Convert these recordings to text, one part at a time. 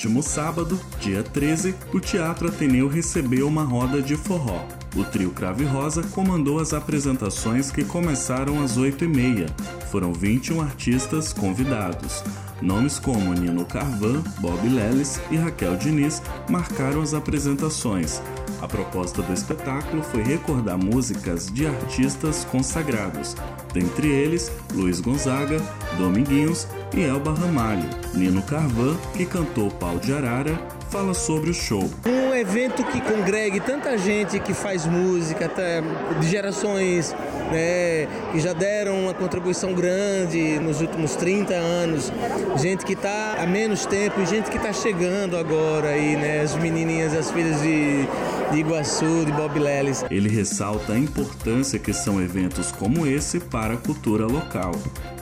último sábado, dia 13, o Teatro Ateneu recebeu uma roda de forró. O trio Crave Rosa comandou as apresentações que começaram às 8h30. Foram 21 artistas convidados. Nomes como Nino Carvan, Bob Lelis e Raquel Diniz marcaram as apresentações. A proposta do espetáculo foi recordar músicas de artistas consagrados, dentre eles Luiz Gonzaga, Dominguinhos e Elba Ramalho. Nino Carvan, que cantou Pau de Arara, fala sobre o show. Um evento que congregue tanta gente que faz música, até de gerações né, que já deram uma contribuição grande nos últimos 30 anos, gente que está há menos tempo e gente que está chegando agora aí, né, as menininhas, as filhas de, de Iguaçu, de Bob Lelis. Ele ressalta a importância que são eventos como esse para a cultura local.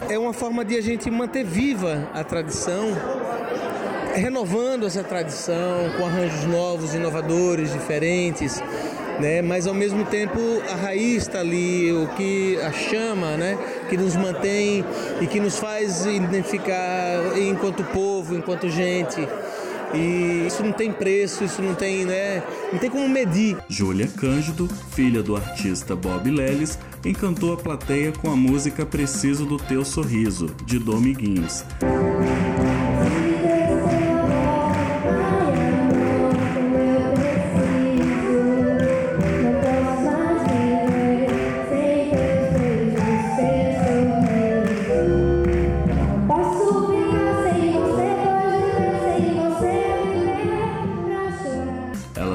É uma forma de a gente manter viva a tradição renovando essa tradição com arranjos novos, inovadores, diferentes, né? Mas ao mesmo tempo a raiz está ali, o que a chama, né? Que nos mantém e que nos faz identificar enquanto povo, enquanto gente. E isso não tem preço, isso não tem, né? Não tem como medir. Júlia Cândido, filha do artista Bob Lelis, encantou a plateia com a música Preciso do Teu Sorriso, de Domiguinhos.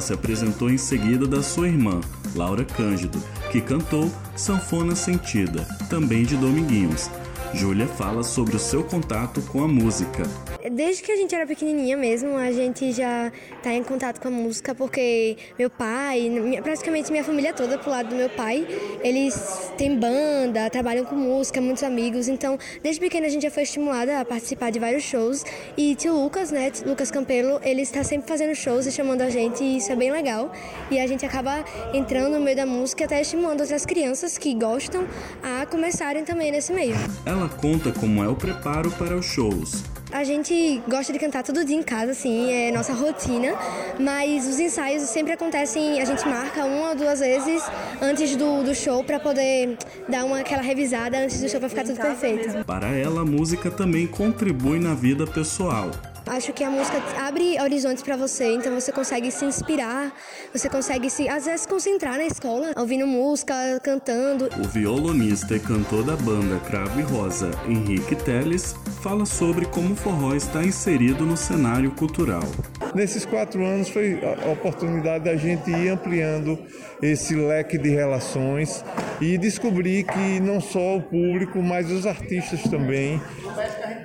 Se apresentou em seguida da sua irmã, Laura Cândido, que cantou Sanfona Sentida, também de Dominguinhos. Júlia fala sobre o seu contato com a música. Desde que a gente era pequenininha mesmo, a gente já está em contato com a música, porque meu pai, praticamente minha família toda pro lado do meu pai, eles têm banda, trabalham com música, muitos amigos, então desde pequena a gente já foi estimulada a participar de vários shows. E tio Lucas, né, Lucas Campelo, ele está sempre fazendo shows e chamando a gente, e isso é bem legal. E a gente acaba entrando no meio da música até estimulando outras crianças que gostam a começarem também nesse meio. Ela conta como é o preparo para os shows. A gente gosta de cantar todo dia em casa, assim, é nossa rotina, mas os ensaios sempre acontecem, a gente marca uma ou duas vezes antes do, do show para poder dar uma aquela revisada antes do show para ficar tudo perfeito. Para ela, a música também contribui na vida pessoal. Acho que a música abre horizontes para você, então você consegue se inspirar, você consegue se, às vezes, concentrar na escola, ouvindo música, cantando. O violonista e cantor da banda Cravo e Rosa, Henrique Teles, fala sobre como o forró está inserido no cenário cultural. Nesses quatro anos foi a oportunidade da gente ir ampliando esse leque de relações e descobrir que não só o público, mas os artistas também,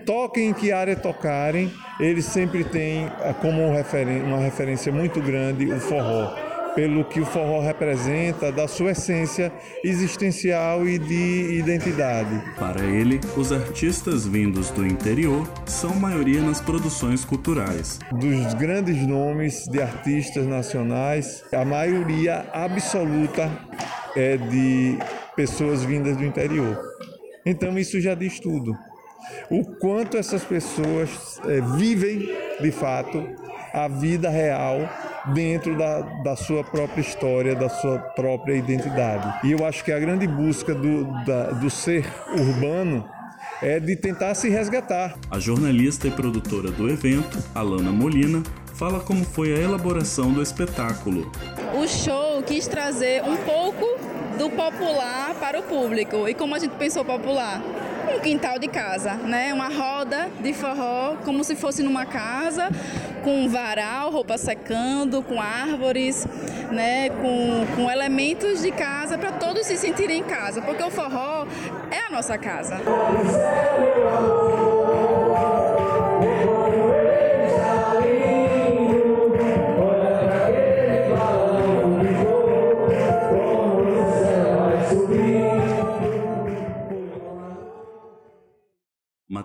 toquem em que área tocarem, eles sempre têm como uma referência muito grande o forró pelo que o forró representa, da sua essência existencial e de identidade. Para ele, os artistas vindos do interior são maioria nas produções culturais. Dos grandes nomes de artistas nacionais, a maioria absoluta é de pessoas vindas do interior. Então isso já diz tudo. O quanto essas pessoas é, vivem de fato a vida real dentro da, da sua própria história, da sua própria identidade. E eu acho que a grande busca do, da, do ser urbano é de tentar se resgatar. A jornalista e produtora do evento, Alana Molina, fala como foi a elaboração do espetáculo. O show quis trazer um pouco do popular para o público. E como a gente pensou popular? Um quintal de casa, né? Uma roda de forró, como se fosse numa casa, com varal, roupa secando, com árvores, né? Com, com elementos de casa para todos se sentirem em casa, porque o forró é a nossa casa.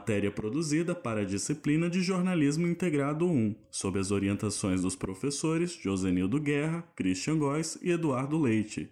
Matéria produzida para a disciplina de Jornalismo Integrado 1, sob as orientações dos professores Josenildo Guerra, Christian Góes e Eduardo Leite.